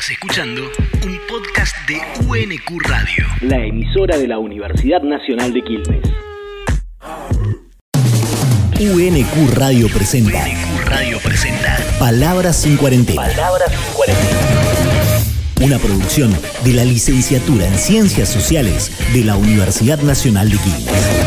Estás escuchando un podcast de UNQ Radio. la emisora de la Universidad Nacional de Quilmes. UNQ Radio presenta UNQ Radio presenta Palabras sin cuarentena. Palabras sin cuarentena. Una producción de la Licenciatura en Ciencias Sociales de la Universidad Nacional de Quilmes.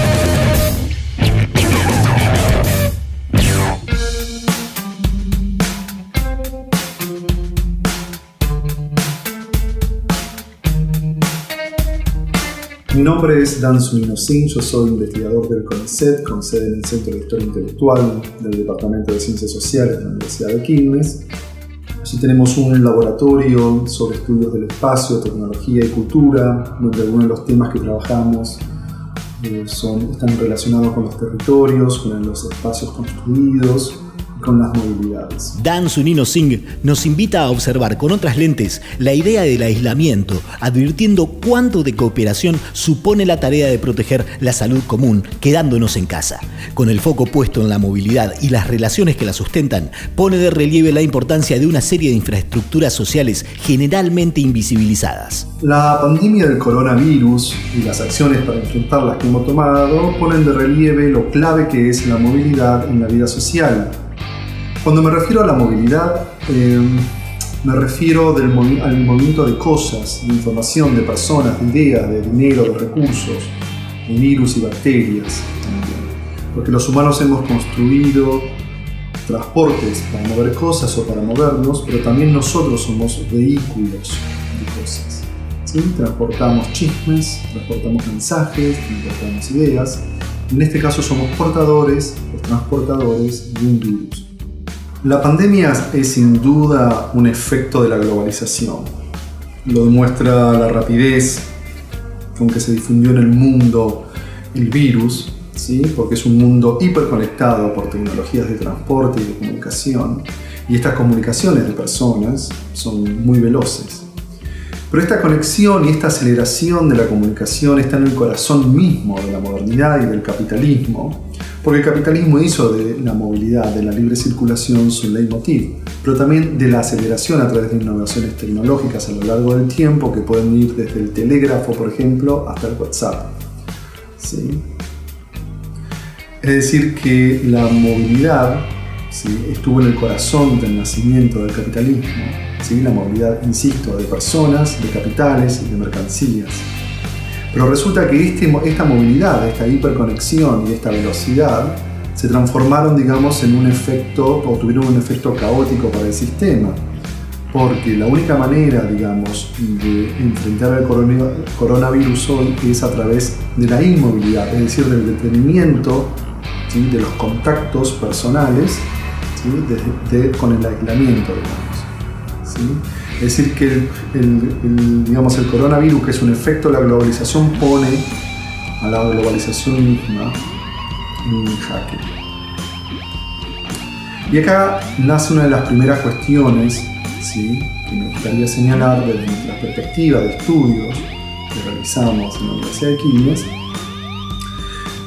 Mi nombre es Dan Sumino Singh, yo soy investigador del CONICET, con sede en el Centro de Historia Intelectual del Departamento de Ciencias Sociales de la Universidad de Quilmes. Allí tenemos un laboratorio sobre estudios del espacio, tecnología y cultura, donde algunos de los temas que trabajamos eh, son, están relacionados con los territorios, con los espacios construidos, con las movilidades. Dan Sunino Singh nos invita a observar con otras lentes la idea del aislamiento, advirtiendo cuánto de cooperación supone la tarea de proteger la salud común, quedándonos en casa. Con el foco puesto en la movilidad y las relaciones que la sustentan, pone de relieve la importancia de una serie de infraestructuras sociales generalmente invisibilizadas. La pandemia del coronavirus y las acciones para enfrentarlas que hemos tomado ponen de relieve lo clave que es la movilidad en la vida social. Cuando me refiero a la movilidad, eh, me refiero del movi- al movimiento de cosas, de información, de personas, de ideas, de dinero, de recursos, de virus y bacterias también. Porque los humanos hemos construido transportes para mover cosas o para movernos, pero también nosotros somos vehículos de cosas. ¿sí? Transportamos chismes, transportamos mensajes, transportamos ideas. En este caso somos portadores, los transportadores de un virus. La pandemia es sin duda un efecto de la globalización. Lo demuestra la rapidez con que se difundió en el mundo el virus, ¿sí? porque es un mundo hiperconectado por tecnologías de transporte y de comunicación, y estas comunicaciones de personas son muy veloces. Pero esta conexión y esta aceleración de la comunicación está en el corazón mismo de la modernidad y del capitalismo, porque el capitalismo hizo de la movilidad, de la libre circulación su leitmotiv, pero también de la aceleración a través de innovaciones tecnológicas a lo largo del tiempo que pueden ir desde el telégrafo, por ejemplo, hasta el WhatsApp. ¿Sí? Es decir, que la movilidad ¿sí? estuvo en el corazón del nacimiento del capitalismo, ¿sí? la movilidad, insisto, de personas, de capitales y de mercancías. Pero resulta que este, esta movilidad, esta hiperconexión y esta velocidad se transformaron, digamos, en un efecto, o tuvieron un efecto caótico para el sistema. Porque la única manera, digamos, de enfrentar corona- coronavirus hoy es a través de la inmovilidad, es decir, del detenimiento ¿sí? de los contactos personales ¿sí? de- de- con el aislamiento, digamos. ¿sí? Es decir, que el, digamos, el coronavirus, que es un efecto de la globalización, pone a la globalización misma en jaque. Y acá nace una de las primeras cuestiones que me gustaría señalar desde nuestra perspectiva de estudios que realizamos en la Universidad de Quilmes,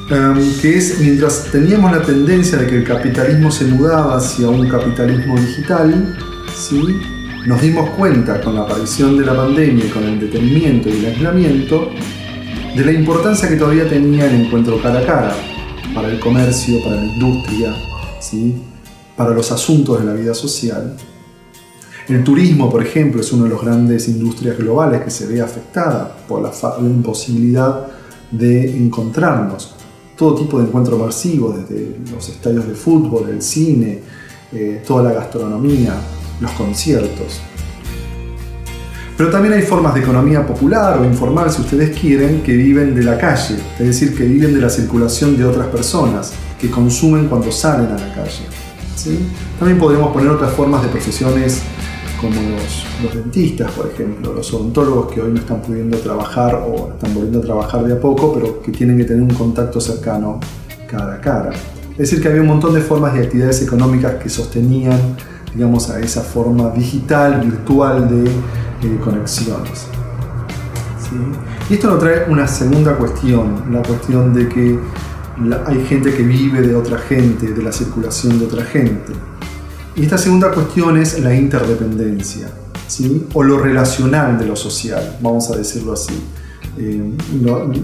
em, que es mientras teníamos la tendencia de que el capitalismo se mudaba hacia un capitalismo digital, ¿sí? Nos dimos cuenta con la aparición de la pandemia y con el detenimiento y el aislamiento de la importancia que todavía tenía el encuentro cara a cara para el comercio, para la industria, ¿sí? para los asuntos de la vida social. El turismo, por ejemplo, es una de las grandes industrias globales que se ve afectada por la, la imposibilidad de encontrarnos. Todo tipo de encuentro masivo, desde los estadios de fútbol, el cine, eh, toda la gastronomía, los conciertos. Pero también hay formas de economía popular o informal, si ustedes quieren, que viven de la calle, es decir, que viven de la circulación de otras personas, que consumen cuando salen a la calle. ¿sí? También podríamos poner otras formas de profesiones como los, los dentistas, por ejemplo, los odontólogos que hoy no están pudiendo trabajar o están volviendo a trabajar de a poco, pero que tienen que tener un contacto cercano cara a cara. Es decir, que había un montón de formas y actividades económicas que sostenían, digamos, a esa forma digital, virtual de eh, conexiones. ¿sí? Y esto nos trae una segunda cuestión, la cuestión de que la- hay gente que vive de otra gente, de la circulación de otra gente. Y esta segunda cuestión es la interdependencia. ¿sí? o lo relacional de lo social, vamos a decirlo así. Eh,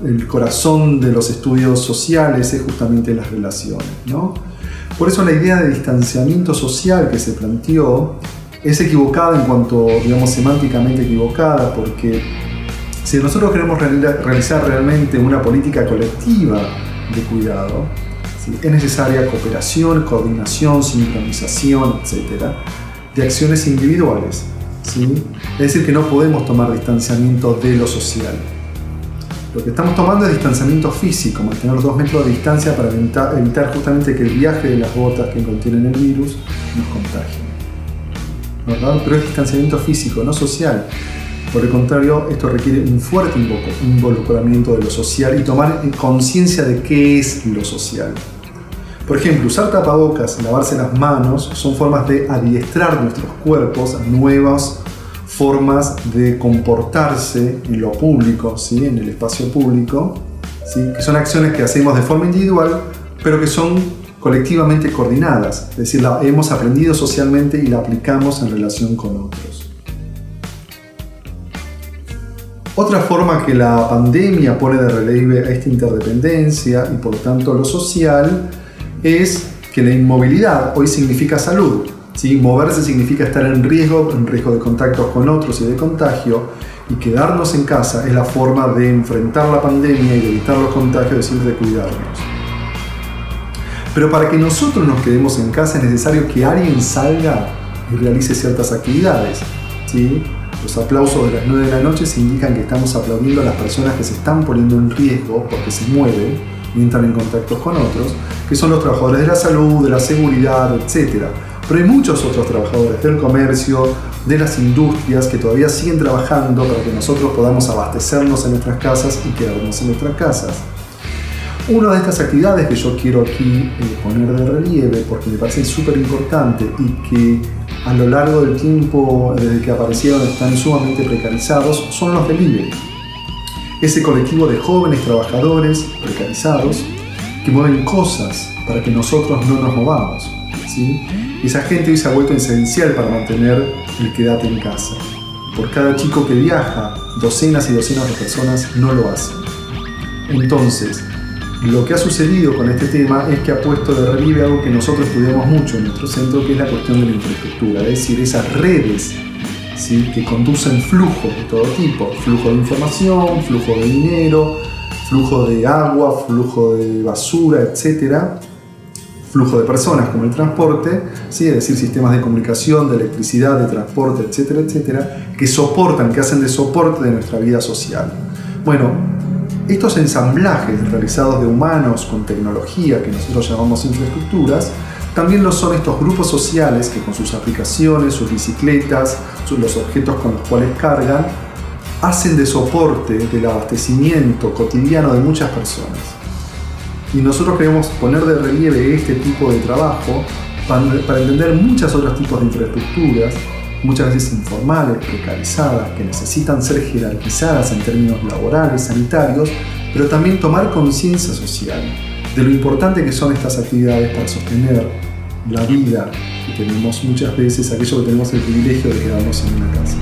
el corazón de los estudios sociales es justamente las relaciones. ¿no? Por eso la idea de distanciamiento social que se planteó es equivocada en cuanto, digamos, semánticamente equivocada, porque si nosotros queremos realizar realmente una política colectiva de cuidado, es necesaria cooperación, coordinación, sincronización, etc., de acciones individuales. ¿sí? Es decir, que no podemos tomar distanciamiento de lo social. Lo que estamos tomando es distanciamiento físico, mantener dos metros de distancia para evitar, justamente que el viaje de las gotas que contienen el virus nos contagie. ¿verdad? Pero es distanciamiento físico, no social. Por el contrario, esto requiere un fuerte involucramiento de lo social y tomar conciencia de qué es lo social. Por ejemplo, usar tapabocas, lavarse las manos, son formas de adiestrar nuestros cuerpos a nuevas formas de comportarse en lo público, ¿sí? en el espacio público, ¿sí? que son acciones que hacemos de forma individual, pero que son colectivamente coordinadas, es decir, la hemos aprendido socialmente y la aplicamos en relación con otros. Otra forma que la pandemia pone de relieve a esta interdependencia y por tanto lo social es que la inmovilidad hoy significa salud. ¿Sí? Moverse significa estar en riesgo, en riesgo de contactos con otros y de contagio, y quedarnos en casa es la forma de enfrentar la pandemia y de evitar los contagios, es decir, de cuidarnos. Pero para que nosotros nos quedemos en casa es necesario que alguien salga y realice ciertas actividades. ¿sí? Los aplausos de las 9 de la noche se indican que estamos aplaudiendo a las personas que se están poniendo en riesgo porque se mueven y entran en contacto con otros, que son los trabajadores de la salud, de la seguridad, etc. Pero hay muchos otros trabajadores del comercio, de las industrias que todavía siguen trabajando para que nosotros podamos abastecernos en nuestras casas y quedarnos en nuestras casas. Una de estas actividades que yo quiero aquí eh, poner de relieve, porque me parece súper importante y que a lo largo del tiempo desde que aparecieron están sumamente precarizados, son los delivery ese colectivo de jóvenes trabajadores precarizados que mueven cosas para que nosotros no nos movamos. ¿sí? Esa gente hoy se ha vuelto esencial para mantener el quedate en casa. Por cada chico que viaja, docenas y docenas de personas no lo hacen. Entonces, lo que ha sucedido con este tema es que ha puesto de relieve algo que nosotros estudiamos mucho en nuestro centro, que es la cuestión de la infraestructura, es decir, esas redes que conducen flujos de todo tipo, flujo de información, flujo de dinero, flujo de agua, flujo de basura, etc. Flujo de personas como el transporte, ¿sí? es decir, sistemas de comunicación, de electricidad, de transporte, etcétera, etcétera, que soportan, que hacen de soporte de nuestra vida social. Bueno, estos ensamblajes realizados de humanos con tecnología, que nosotros llamamos infraestructuras, también lo son estos grupos sociales que con sus aplicaciones, sus bicicletas, los objetos con los cuales cargan, hacen de soporte del abastecimiento cotidiano de muchas personas. Y nosotros queremos poner de relieve este tipo de trabajo para, entender muchos otros tipos de infraestructuras, muchas veces informales, precarizadas, que necesitan ser jerarquizadas en términos laborales, sanitarios, pero también tomar conciencia social de lo importante que son estas actividades para sostener la vida que tenemos muchas veces, aquello que tenemos el privilegio de quedarnos en una casa.